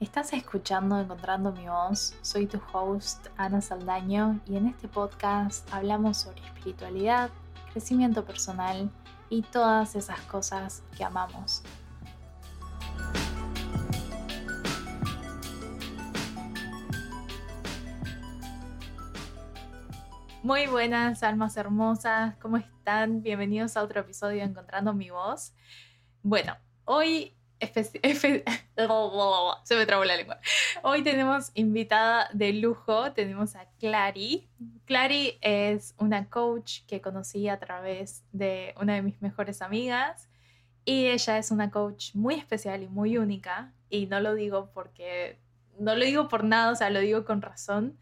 Estás escuchando Encontrando mi voz, soy tu host Ana Saldaño y en este podcast hablamos sobre espiritualidad, crecimiento personal y todas esas cosas que amamos. Muy buenas almas hermosas, ¿cómo están? Bienvenidos a otro episodio de Encontrando mi voz. Bueno, hoy se me trabó la lengua. Hoy tenemos invitada de lujo, tenemos a Clary. Clary es una coach que conocí a través de una de mis mejores amigas y ella es una coach muy especial y muy única y no lo digo porque, no lo digo por nada, o sea, lo digo con razón,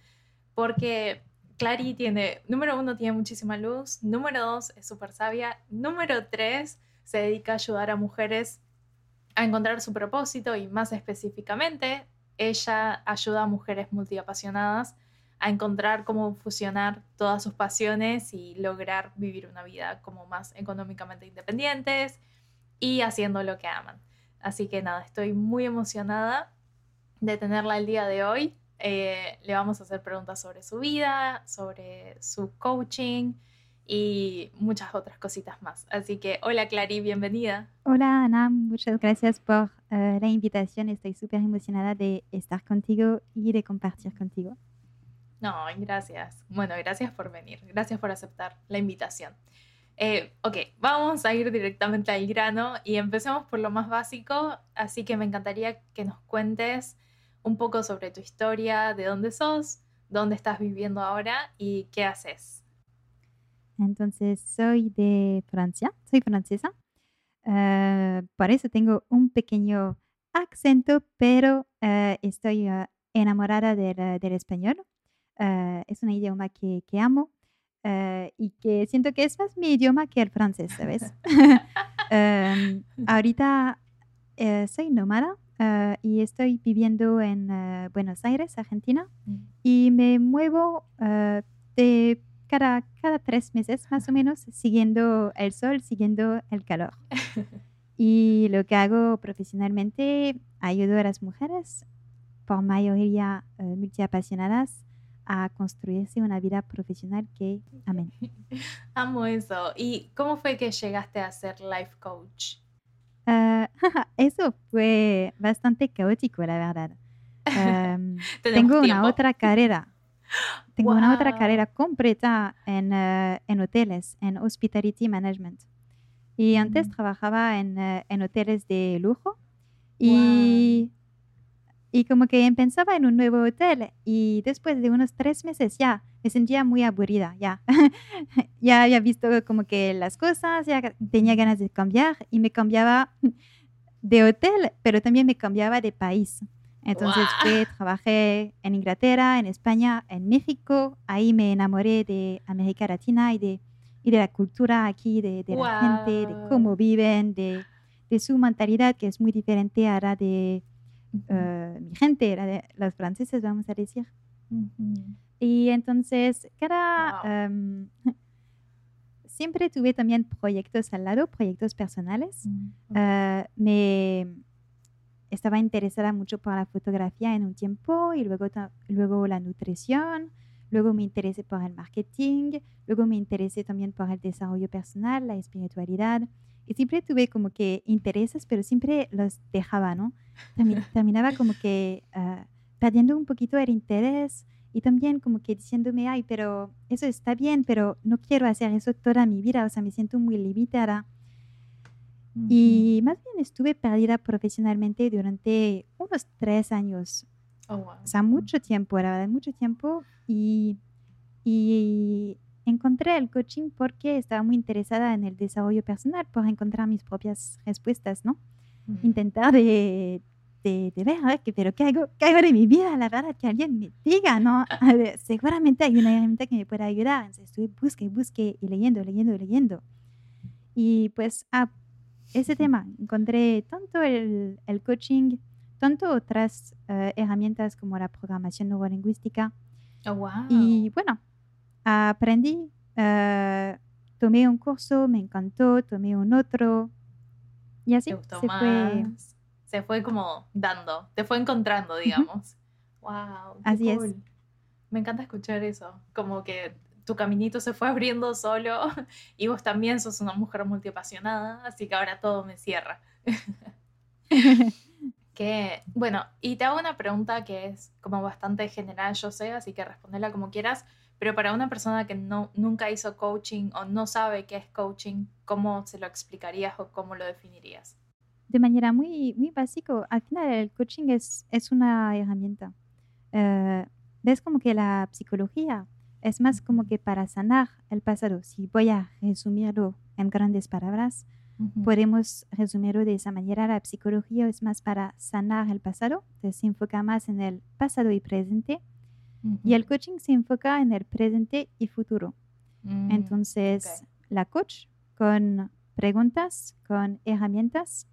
porque Clary tiene, número uno, tiene muchísima luz, número dos, es súper sabia, número tres, se dedica a ayudar a mujeres a encontrar su propósito y más específicamente, ella ayuda a mujeres multiapasionadas a encontrar cómo fusionar todas sus pasiones y lograr vivir una vida como más económicamente independientes y haciendo lo que aman. Así que nada, estoy muy emocionada de tenerla el día de hoy. Eh, le vamos a hacer preguntas sobre su vida, sobre su coaching y muchas otras cositas más. Así que hola Clary, bienvenida. Hola Ana, muchas gracias por uh, la invitación. Estoy súper emocionada de estar contigo y de compartir contigo. No, gracias. Bueno, gracias por venir, gracias por aceptar la invitación. Eh, ok, vamos a ir directamente al grano y empecemos por lo más básico, así que me encantaría que nos cuentes un poco sobre tu historia, de dónde sos, dónde estás viviendo ahora y qué haces. Entonces, soy de Francia, soy francesa. Uh, por eso tengo un pequeño acento, pero uh, estoy uh, enamorada del, del español. es un idioma que, que amo y que siento que es más mi idioma que el francés, ¿sabes? um, ahorita soy nómada y estoy viviendo en Buenos Aires, Argentina, mm. y me muevo de cada, cada tres meses más o menos, siguiendo el sol, siguiendo el calor. y lo que hago profesionalmente, ayudo a las mujeres, por mayoría uh, multiapasionadas, a construirse una vida profesional que amén. Amo eso. ¿Y cómo fue que llegaste a ser life coach? Uh, eso fue bastante caótico, la verdad. Um, tengo una otra carrera tengo una otra carrera completa en, uh, en, hoteles, en Hospitality Management. Y antes mm. trabajaba en, uh, en, hoteles de lujo y, y como que pensaba en un nuevo hotel y después de unos tres meses ya me sentía muy aburrida, ya. ya había visto como que las cosas, ya tenía ganas de cambiar y me cambiaba de hotel, pero también me cambiaba de país. Entonces trabajé en Inglaterra, en España, en México. Ahí me enamoré de América Latina y de, y de la cultura aquí, de, de la gente, de cómo viven, de, de, su mentalidad que es muy diferente a la de uh, mi gente, la de los franceses, vamos a decir. Y entonces, cada... Um, siempre tuve también proyectos al lado, proyectos personales. Uh, me estaba interesada mucho por la fotografía en un tiempo y luego, luego la nutrición, luego me interesé por el marketing, luego me interesé también por el desarrollo personal, la espiritualidad. Y siempre tuve como que intereses, pero siempre los dejaba, ¿no? terminaba como que uh, perdiendo un poquito el interés y también como que diciéndome, ay, pero eso está bien, pero no quiero hacer eso toda mi vida, o sea, me siento muy limitada. Y más bien estuve perdida profesionalmente durante unos tres años. Oh, wow. O sea, mucho tiempo, la verdad, mucho tiempo. Y, y encontré el coaching porque estaba muy interesada en el desarrollo personal, por encontrar mis propias respuestas, ¿no? Intentar de, de, de, ver, que, pero ¿qué hago, ¿qué hago de mi vida? La verdad, que alguien me diga, ¿no? seguramente hay una herramienta que me pueda ayudar. Entonces estuve busque, busque y leyendo, leyendo, leyendo. Y pues, a ese tema. Encontré tanto el, el coaching, tanto otras uh, herramientas como la programación neurolingüística. Oh, wow. Y bueno, aprendí, uh, tomé un curso, me encantó, tomé un otro. Y así ¿Te gustó se más? fue. se fue como dando, te fue encontrando, digamos. Wow. Así es. Me encanta escuchar eso, como que tu caminito se fue abriendo solo y vos también sos una mujer multiapasionada, así que ahora todo me cierra. que, bueno, y te hago una pregunta que es como bastante general, yo sé, así que respondela como quieras, pero para una persona que no, nunca hizo coaching o no sabe qué es coaching, ¿cómo se lo explicarías o cómo lo definirías? De manera muy, muy básica, al final el coaching es, es una herramienta. Eh, ves como que la psicología es más como que para sanar el pasado. Si voy a resumirlo en grandes palabras, podemos resumirlo de esa manera. La psicología es más para sanar el pasado, se enfoca más en el pasado y presente. Y el coaching se enfoca en el presente y futuro. Mm, Entonces, la coach con preguntas, con herramientas,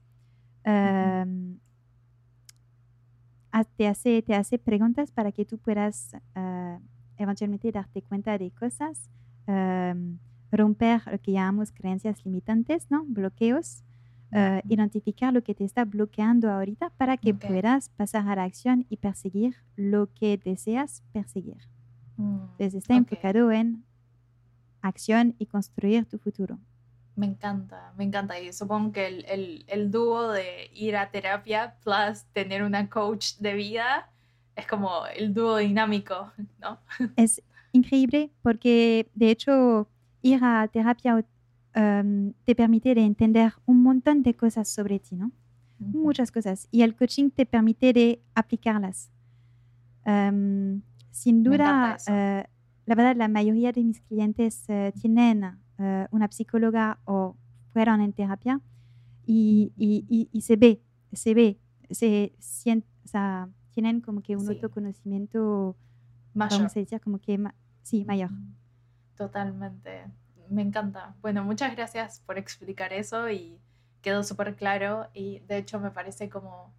em, te, hace, te hace preguntas para que tú puedas uh, eventualmente darte cuenta de cosas, um, romper lo que llamamos creencias limitantes, ¿no? bloqueos, uh, identificar lo que te está bloqueando ahorita para que puedas pasar a la acción y perseguir lo que deseas perseguir. Mm, Entonces está enfocado en acción y construir tu futuro. Me encanta, me encanta. Y supongo que el, el, el, dúo de ir a terapia plus tener una coach de vida es como el dúo dinámico, ¿no? Es increíble porque de hecho ir a terapia um, te permite de entender un montón de cosas sobre ti, ¿no? Muchas cosas. Y el coaching te permite de aplicarlas. Um, sin duda, uh, la verdad, la mayoría de mis clientes uh, tienen eh, una psicóloga o fueron en terapia y, y, y, se ve, se ve, se siente, o sea, tienen como que un autoconocimiento mayor. Como que, sí, mayor. Totalmente. Me encanta. Bueno, muchas gracias por explicar eso y quedó súper claro y de hecho me parece como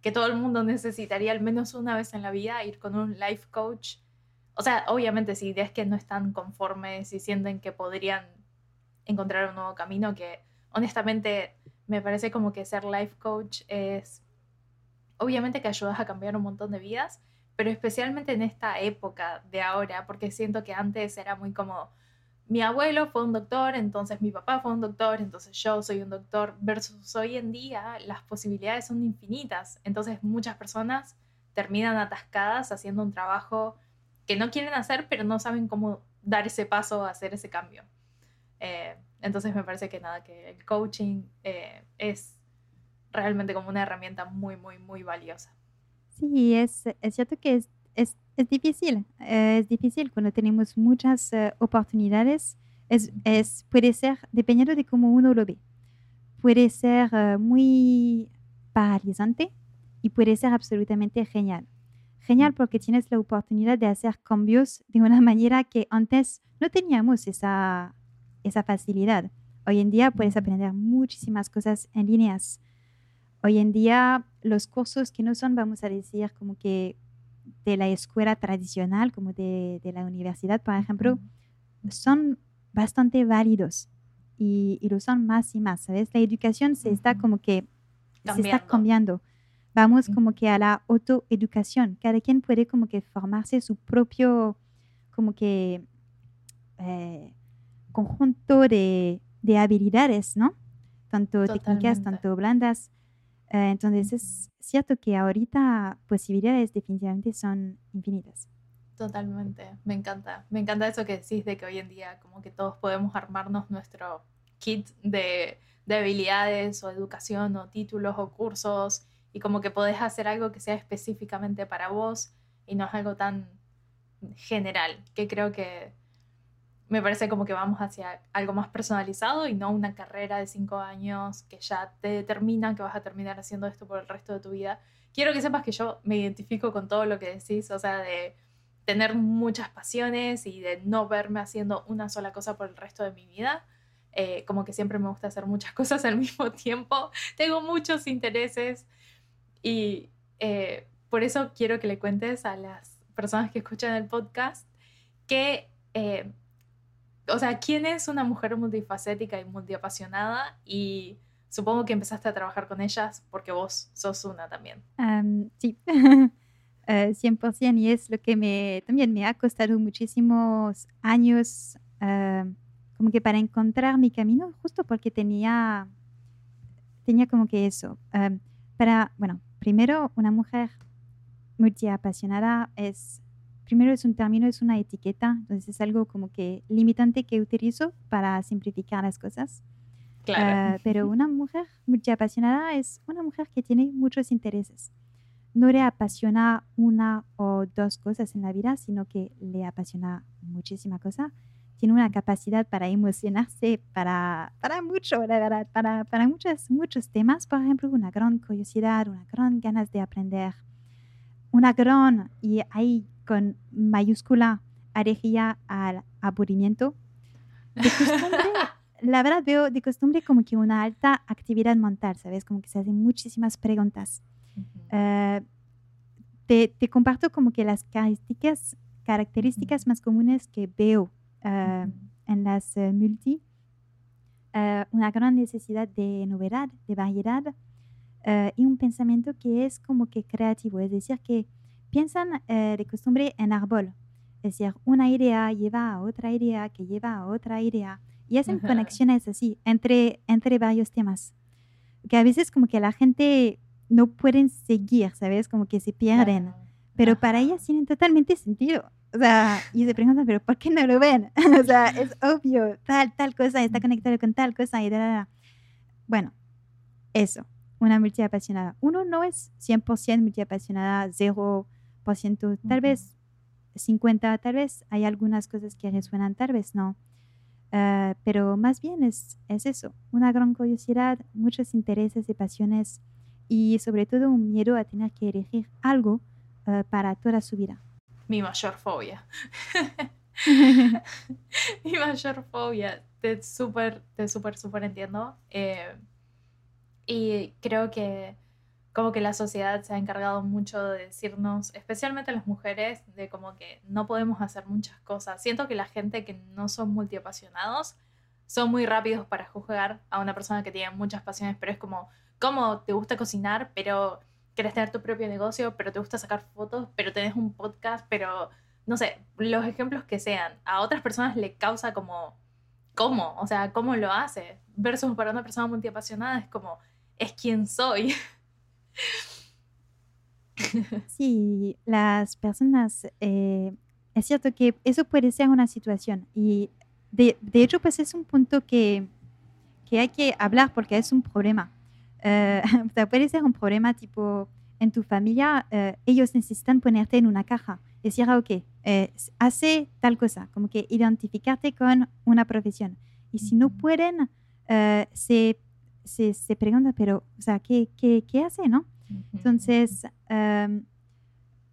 que todo el mundo necesitaría al menos una vez en la vida ir con un life coach o sea, obviamente si es que no están conformes y sienten que podrían encontrar un nuevo camino, que honestamente me parece como que ser life coach es, obviamente que ayudas a cambiar un montón de vidas, pero especialmente en esta época de ahora, porque siento que antes era muy como, mi abuelo fue un doctor, entonces mi papá fue un doctor, entonces yo soy un doctor, versus hoy en día las posibilidades son infinitas, entonces muchas personas terminan atascadas haciendo un trabajo que no quieren hacer, pero no saben cómo dar ese paso a hacer ese cambio. Eh, entonces me parece que nada, que el coaching eh, es realmente como una herramienta muy, muy, muy valiosa. Sí, es, es cierto que es, es, es difícil, eh, es difícil cuando tenemos muchas oportunidades. Es, es, puede ser, dependiendo de cómo uno lo ve, puede ser muy paralizante y puede ser absolutamente genial genial porque tienes la oportunidad de hacer cambios de una manera que antes no teníamos esa, esa facilidad. Hoy en día puedes aprender muchísimas cosas en líneas. Hoy en día los cursos que no son, vamos a decir, como que de la escuela tradicional, como de, de la universidad, por ejemplo, son bastante válidos y, y, lo son más y más, ¿sabes? La educación se está como que se está cambiando. Vamos como que a la autoeducación. Cada quien puede como que formarse su propio, como que, eh, conjunto de, de, habilidades, ¿no? Tanto técnicas, tanto blandas. Eh, entonces es cierto que ahorita posibilidades definitivamente son infinitas. Totalmente, me encanta. Me encanta eso que decís de que hoy en día como que todos podemos armarnos nuestro kit de, de habilidades o educación o títulos o cursos y como que podés hacer algo que sea específicamente para vos y no es algo tan general, que creo que me parece como que vamos hacia algo más personalizado y no una carrera de cinco años que ya te determina que vas a terminar haciendo esto por el resto de tu vida. Quiero que sepas que yo me identifico con todo lo que decís, o sea, de tener muchas pasiones y de no verme haciendo una sola cosa por el resto de mi vida. Eh, como que siempre me gusta hacer muchas cosas al mismo tiempo. Tengo muchos intereses y eh, por eso quiero que le cuentes a las personas que escuchan el podcast que, eh, o sea, quién es una mujer multifacética y multiapasionada y supongo que empezaste a trabajar con ellas porque vos sos una también. sí, 100% y es lo que me, también me ha costado muchísimos años como que para encontrar mi camino, justo porque tenía, tenía como que eso. para, bueno, primero, una mujer multiapasionada es, primero es un término, es una etiqueta, entonces es algo como que limitante que utilizo para simplificar las cosas. Claro. Uh, pero una mujer multiapasionada es una mujer que tiene muchos intereses. No le apasiona una o dos cosas en la vida, sino que le apasiona muchísima cosa. Tiene una capacidad para emocionarse para, para mucho, la verdad, para, para muchos, muchos temas. Por ejemplo, una gran curiosidad, una gran ganas de aprender, una gran, y ahí con mayúscula, alergia al aburrimiento. De costumbre, la verdad veo de costumbre como que una alta actividad mental, ¿sabes? Como que se hacen muchísimas preguntas. Eh, te, te, comparto como que las características, características más comunes que veo eh, en las eh, multi. una gran necesidad de novedad, de variedad y un pensamiento que es como que creativo, es decir, que piensan de costumbre en árbol. Es decir, una idea lleva a otra idea que lleva a otra idea y hacen conexiones así entre, entre varios temas. Que a veces como que la gente no pueden seguir, ¿sabes? Como que se pierden. Pero para ellas tienen totalmente sentido. O sea, y se preguntan, pero ¿por qué no lo ven? o sea, es obvio, tal, tal cosa está conectado con tal cosa y tal. Bueno, eso, una multiapasionada. Uno no es 100% multiapasionada, 0%, tal vez 50, tal vez hay algunas cosas que resuenan, tal vez no. Ah, pero más bien es, es eso, una gran curiosidad, muchos intereses y pasiones y sobre todo un miedo a tener que elegir algo ah, para toda su vida. Mi mayor fobia. Mi mayor fobia. Te súper, te súper, súper entiendo. Eh, y creo que como que la sociedad se ha encargado mucho de decirnos, especialmente las mujeres, de como que no podemos hacer muchas cosas. Siento que la gente que no son multiapasionados son muy rápidos para juzgar a una persona que tiene muchas pasiones, pero es como, ¿cómo te gusta cocinar, pero quieres tener tu propio negocio, pero te gusta sacar fotos, pero tenés un podcast, pero no sé, los ejemplos que sean, a otras personas le causa como, ¿cómo? O sea, ¿cómo lo hace? Versus para una persona multiapasionada es como, es quien soy. Sí, las personas, eh, es cierto que eso puede ser una situación y de, de hecho pues es un punto que, que, hay que hablar porque es un problema. Eh, puede ser un problema tipo en tu familia, eh, ellos necesitan ponerte en una caja, decir, ok, hace tal cosa, como que identificarte con una profesión. Y si no pueden, se, se, se, preguntan, pero, o sea, ¿qué, qué, qué hace, no? Entonces,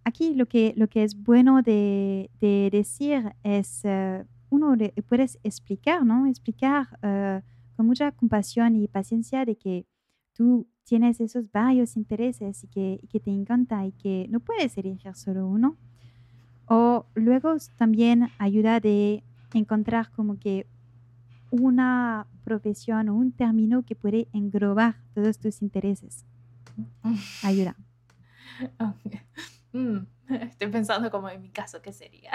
aquí lo que, lo que es bueno de, de decir es, uh, uno le puedes explicar, ¿no? Explicar uh, con mucha compasión y paciencia de que tú tienes esos varios intereses y que, y que te encanta y que no puedes elegir solo uno. O luego también ayuda de encontrar como que una profesión o un término que puede englobar todos tus intereses. Ayuda. Mm, estoy pensando como en mi caso, ¿qué sería?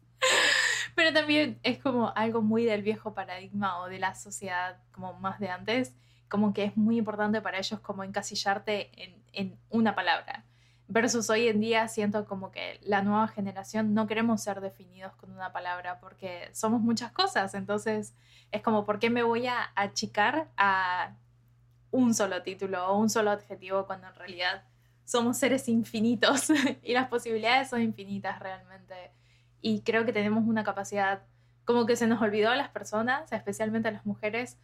Pero también es como algo muy del viejo paradigma o de la sociedad como más de antes, como que es muy importante para ellos como encasillarte en, en una palabra. Versus hoy en día siento como que la nueva generación no queremos ser definidos con una palabra porque somos muchas cosas. Entonces es como, ¿por qué me voy a achicar a un solo título o un solo adjetivo cuando en realidad somos seres infinitos y las posibilidades son infinitas realmente. Y creo que tenemos una capacidad, como que se nos olvidó a las personas, especialmente a las mujeres,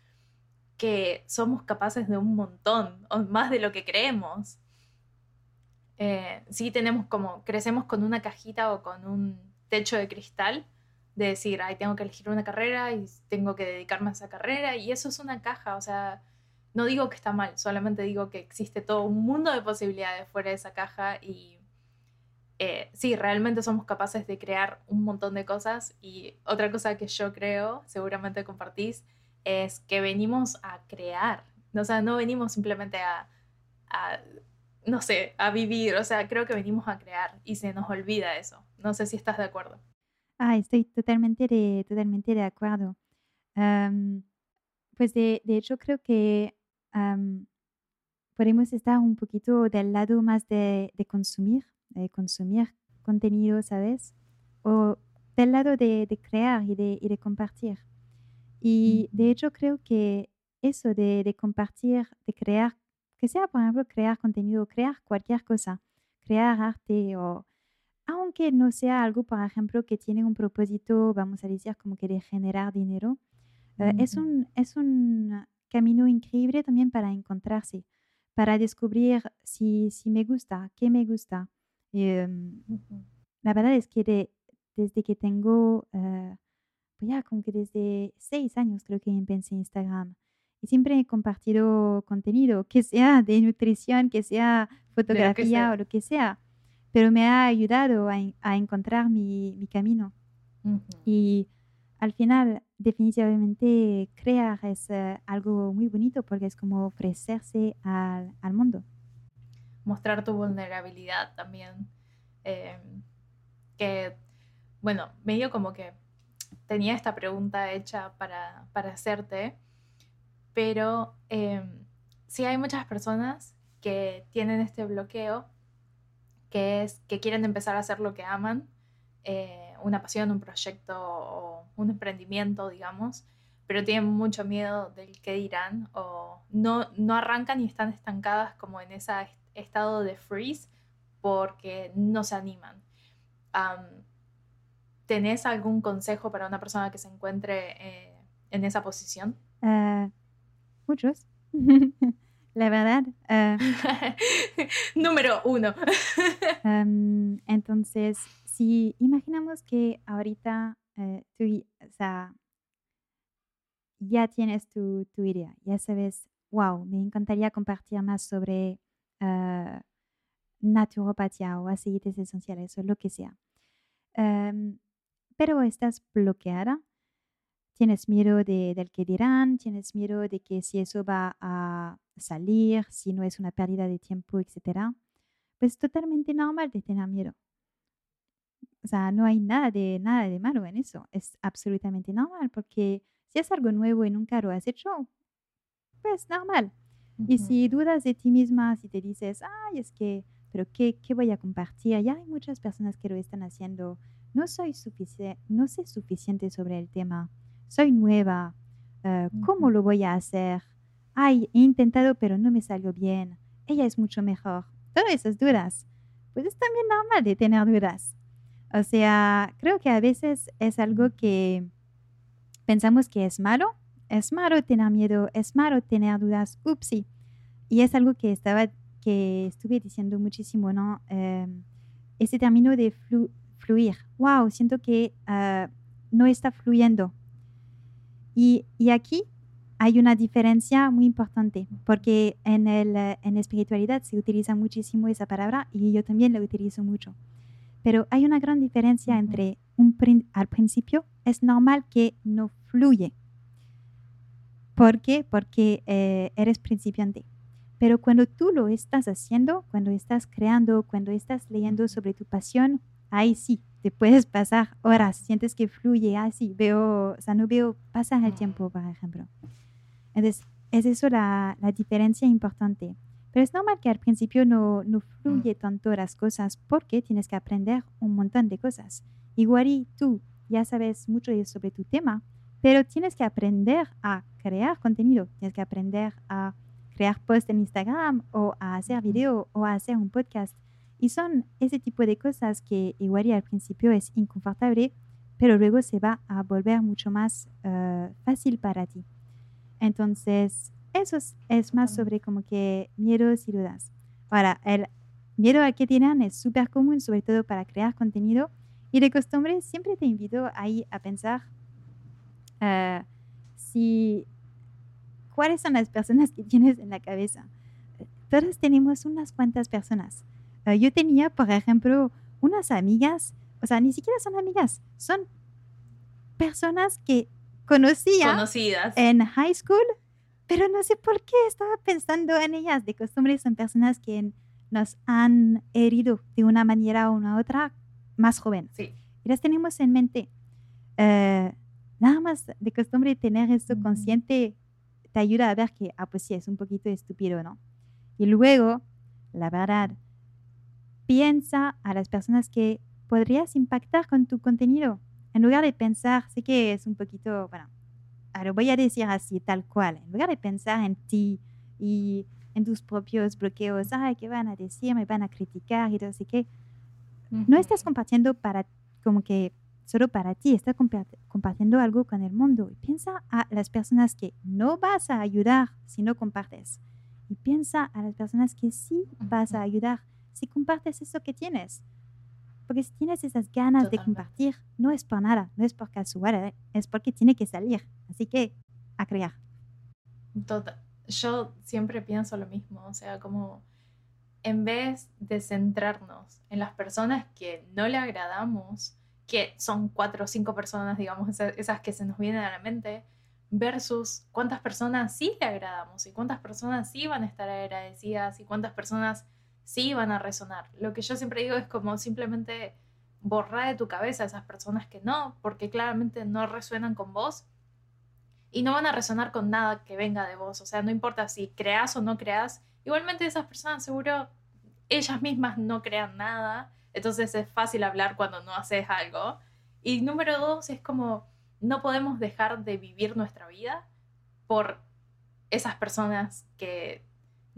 que somos capaces de un montón, o más de lo que creemos. Eh, sí tenemos como, crecemos con una cajita o con un techo de cristal de decir, ay, tengo que elegir una carrera y tengo que dedicarme a esa carrera, y eso es una caja, o sea, no digo que está mal, solamente digo que existe todo un mundo de posibilidades fuera de esa caja y eh, sí, realmente somos capaces de crear un montón de cosas y otra cosa que yo creo, seguramente compartís, es que venimos a crear O sea, no venimos simplemente a, a, no sé, a vivir, o sea, creo que venimos a crear y se nos olvida eso. No sé si estás de acuerdo. Ah, estoy totalmente de, totalmente de acuerdo. pues de, de, hecho creo que podemos estar un poquito del lado más de, de consumir, de consumir contenido, ¿sabes? O del lado de, de crear y de, y de compartir. Y de hecho creo que eso de, de, compartir, de crear, que sea por ejemplo crear contenido, crear cualquier cosa, crear arte o aunque no sea algo, por ejemplo, que tiene un propósito, vamos a decir, como que de generar dinero, eh, es, un, es un camino increíble también para encontrarse, para descubrir si, si me gusta, qué me gusta. Em, la verdad es que desde que tengo, uh, ya como que desde seis años creo que empecé Instagram. Y siempre he compartido contenido, que sea de nutrición, que sea fotografía o lo que sea pero me ha ayudado a, encontrar mi, camino. Y al final, definitivamente, crear es eh, algo muy bonito porque es como ofrecerse al, mundo. Mostrar tu vulnerabilidad también. Em, que, bueno, medio como que tenía esta pregunta hecha para, hacerte, pero eh, sí hay muchas personas que tienen este bloqueo que es que quieren empezar a hacer lo que aman, eh, una pasión, un proyecto o un emprendimiento, digamos, pero tienen mucho miedo del que dirán o no, no arrancan y están estancadas como en ese estado de freeze porque no se animan. ¿Tenés algún consejo para una persona que se encuentre eh, en esa posición? Ah, muchos. La verdad. Ah, Número uno. entonces, si imaginamos que ahorita eh, tú ya tienes tu, idea, ya sabes, wow, me encantaría compartir más sobre uh, naturopatía o aceites esenciales o lo que sea. pero estás bloqueada tienes miedo de, del que dirán, tienes miedo de que si eso va a salir, si no es una pérdida de tiempo, etc. Pues es totalmente normal de tener miedo. O sea, no hay nada de, nada de malo en eso. Es absolutamente normal porque si es algo nuevo y nunca lo has hecho, pues normal. Y si dudas de ti misma, si te dices, ay, es que, pero ¿qué, qué voy a compartir? Ya hay muchas personas que lo están haciendo. No soy suficiente, no sé suficiente sobre el tema soy nueva, eh, ¿cómo lo voy a hacer? Ay, he intentado pero no me salió bien, ella es mucho mejor. Todas esas dudas, pues es también normal de tener dudas. O sea, creo que a veces es algo que pensamos que es malo, es malo tener miedo, es malo tener dudas, upsi. Y es algo que estaba, que estuve diciendo muchísimo, ¿no? Em, ese término de fluir. Wow, siento que ah, no está fluyendo. Y, aquí hay una diferencia muy importante, porque en, el, en espiritualidad se utiliza muchísimo esa palabra y yo también la utilizo mucho. Pero hay una gran diferencia entre un al principio es normal que no fluye. ¿Por qué? Porque eh, eres principiante. Pero cuando tú lo estás haciendo, cuando estás creando, cuando estás leyendo sobre tu pasión, ahí sí, te puedes pasar horas, sientes que fluye así, veo, o sea, no veo pasar el tiempo, por ejemplo. Entonces, es eso la, la diferencia importante. Pero es normal que al principio no, no fluye tanto las cosas porque tienes que aprender un montón de cosas. Igual y tú ya sabes mucho sobre tu tema, pero tienes que aprender a crear contenido, tienes que aprender a crear posts en Instagram o a hacer video o a hacer un podcast y son ese tipo de cosas que igual al principio es inconfortable, pero luego se va a volver mucho más eh, fácil para ti. Entonces, eso es, más sobre como que miedos y dudas. Ahora, el miedo al que tienen es súper común, sobre todo para crear contenido. Y de costumbre, siempre te invito ahí a pensar uh, si cuáles son las personas que tienes en la cabeza. Todas tenemos unas cuantas personas. Yo tenía, por ejemplo, unas amigas, o sea, ni siquiera son amigas, son personas que conocía Conocidas. en high school pero no sé por qué estaba pensando en ellas. De costumbre son personas que nos han herido de una manera u una otra más joven. Sí. Y las tenemos en mente. Eh, nada más de costumbre tener esto consciente te ayuda a ver que, ah, pues sí, es un poquito estúpido, ¿no? Y luego, la verdad, piensa a las personas que podrías impactar con tu contenido. En lugar de pensar, sé que es un poquito, bueno, lo voy a decir así, tal cual, en lugar de pensar en ti y en tus propios bloqueos, ay, ¿qué van a decir? Me van a criticar y todo así que no estás compartiendo para, como que solo para ti, estás compartiendo algo con el mundo. Y piensa a las personas que no vas a ayudar si no compartes. Y piensa a las personas que sí vas a ayudar si compartes eso que tienes. Porque si tienes esas ganas de compartir, no es por nada, no es por casual, ¿eh? es porque tiene que salir. Así que, a crear. Total. Yo siempre pienso lo mismo, o sea, como en vez de centrarnos en las personas que no le agradamos, que son cuatro o cinco personas, digamos, esas, que se nos vienen a la mente, versus cuántas personas sí le agradamos y cuántas personas sí van a estar agradecidas y cuántas personas sí van a resonar. Lo que yo siempre digo es como simplemente borrar de tu cabeza a esas personas que no, porque claramente no resuenan con vos y no van a resonar con nada que venga de vos. O sea, no importa si creas o no creas, igualmente esas personas seguro ellas mismas no crean nada, entonces es fácil hablar cuando no haces algo. Y número dos es como no podemos dejar de vivir nuestra vida por esas personas que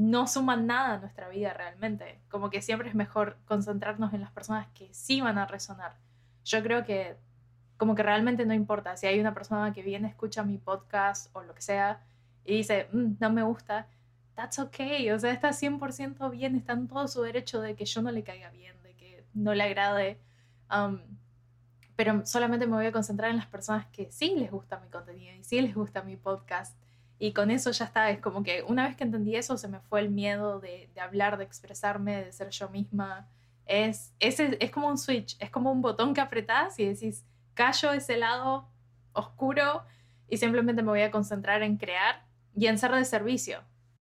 no suman nada a nuestra vida realmente. Como que siempre es mejor concentrarnos en las personas que sí van a resonar. Yo creo que como que realmente no importa si hay una persona que viene, escucha mi podcast o lo que sea y dice, mm, no me gusta, that's okay, o sea, está 100% bien, está en todo su derecho de que yo no le caiga bien, de que no le agrade. Um, pero solamente me voy a concentrar en las personas que sí les gusta mi contenido y sí les gusta mi podcast y con eso ya está, es como que una vez que entendí eso se me fue el miedo de, de hablar, de expresarme, de ser yo misma. Es, es, es como un switch, es como un botón que apretás y decís, callo ese lado oscuro y simplemente me voy a concentrar en crear y en ser de servicio.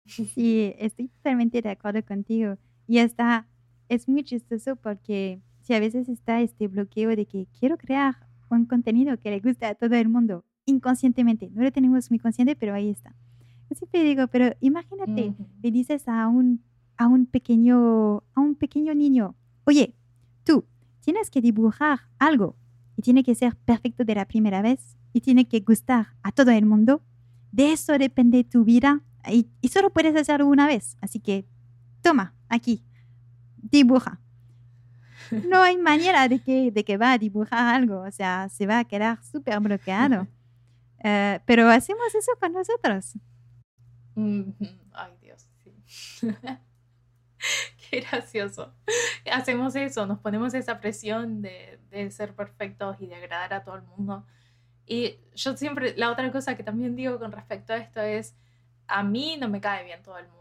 Sí, estoy totalmente de acuerdo contigo. Y está, es muy chistoso porque si a veces está este bloqueo de que quiero crear un contenido que le guste a todo el mundo, inconscientemente. No lo tenemos muy consciente, pero ahí está. Yo siempre digo, pero imagínate, le dices a un, a, un pequeño, a un pequeño niño, oye, tú tienes que dibujar algo y tiene que ser perfecto de la primera vez y tiene que gustar a todo el mundo. De eso depende tu vida y, y solo puedes hacerlo una vez. Así que toma, aquí, dibuja. No hay manera de que, de que va a dibujar algo, o sea, se va a quedar súper bloqueado. Eh, pero hacemos eso con nosotros. Ay, Dios, sí. Qué gracioso. Hacemos eso, nos ponemos esa presión de, de, ser perfectos y de agradar a todo el mundo. Y yo siempre, la otra cosa que también digo con respecto a esto es, a mí no me cae bien todo el mundo.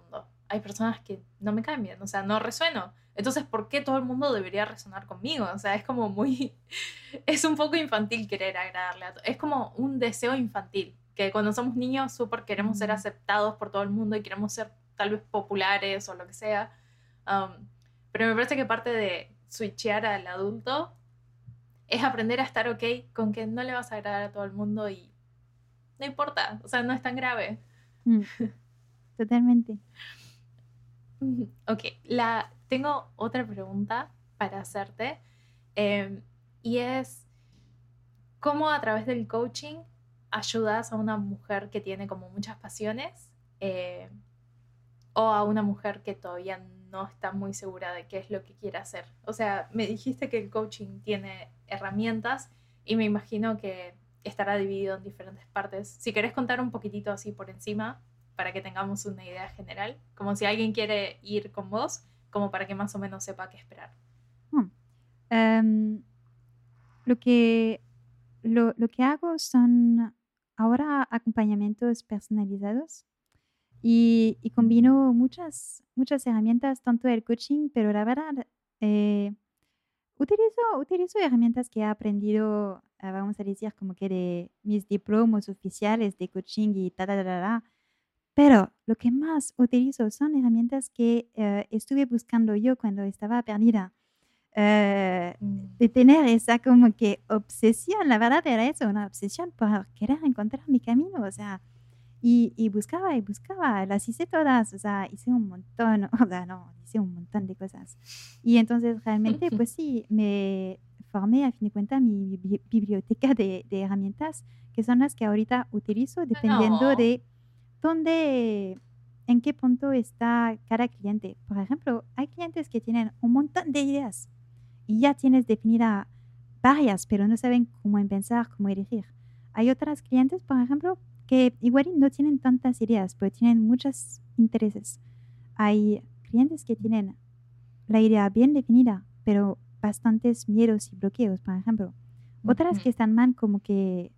Hay personas que no me caen bien, o sea, no resueno. Entonces, ¿por qué todo el mundo debería resonar conmigo? O sea, es como muy, es un poco infantil querer agradarle a. Es como un deseo infantil, que cuando somos niños súper queremos ser aceptados por todo el mundo y queremos ser tal vez populares o lo que sea. Um, pero me parece que parte de switchear al adulto es aprender a estar ok con que no le vas a agradar a todo el mundo y no importa, o sea, no es tan grave. Mm. Totalmente. Ok, la, tengo otra pregunta para hacerte em, y es, ¿cómo a través del coaching ayudas a una mujer que tiene como muchas pasiones eh, o a una mujer que todavía no está muy segura de qué es lo que quiere hacer? O sea, me dijiste que el coaching tiene herramientas y me imagino que estará dividido en diferentes partes. Si querés contar un poquitito así por encima para que tengamos una idea general, como si alguien quiere ir con vos, como para que más o menos sepa qué esperar. Hmm. Em, lo, que, lo, lo, que hago son ahora acompañamientos personalizados y, y, combino muchas, muchas herramientas, tanto del coaching, pero la verdad, eh, utilizo, utilizo herramientas que he aprendido, vamos a decir, como que de mis diplomas oficiales de coaching y tal, tal, tal, Pero lo que más utilizo son herramientas que eh, estuve buscando yo cuando estaba perdida. Eh, mm. de tener esa como que obsesión, la verdad era eso, una obsesión por querer encontrar mi camino, o sea, y, y, buscaba y buscaba, las hice todas, o sea, hice un montón, o sea, no, hice un montón de cosas. Y entonces realmente, pues sí, me formé a fin de cuentas mi biblioteca de, de herramientas, que son las que ahorita utilizo dependiendo de dónde, en qué punto está cada cliente. Por ejemplo, hay clientes que tienen un montón de ideas y ya tienes definida varias, pero no saben cómo empezar, cómo elegir. Hay otras clientes, por ejemplo, que igual no tienen tantas ideas, pero tienen muchos intereses. Hay clientes que tienen la idea bien definida, pero bastantes miedos y bloqueos, por ejemplo. Otras que están mal como que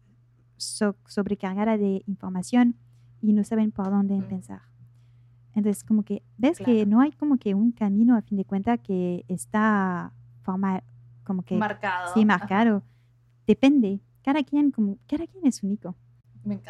sobrecargadas de información y no saben por dónde empezar. Entonces, como que ves que no hay como que un camino a fin de cuentas que está forma como que marcado. Sí, marcado. Depende. Cada quien como cada quien es único.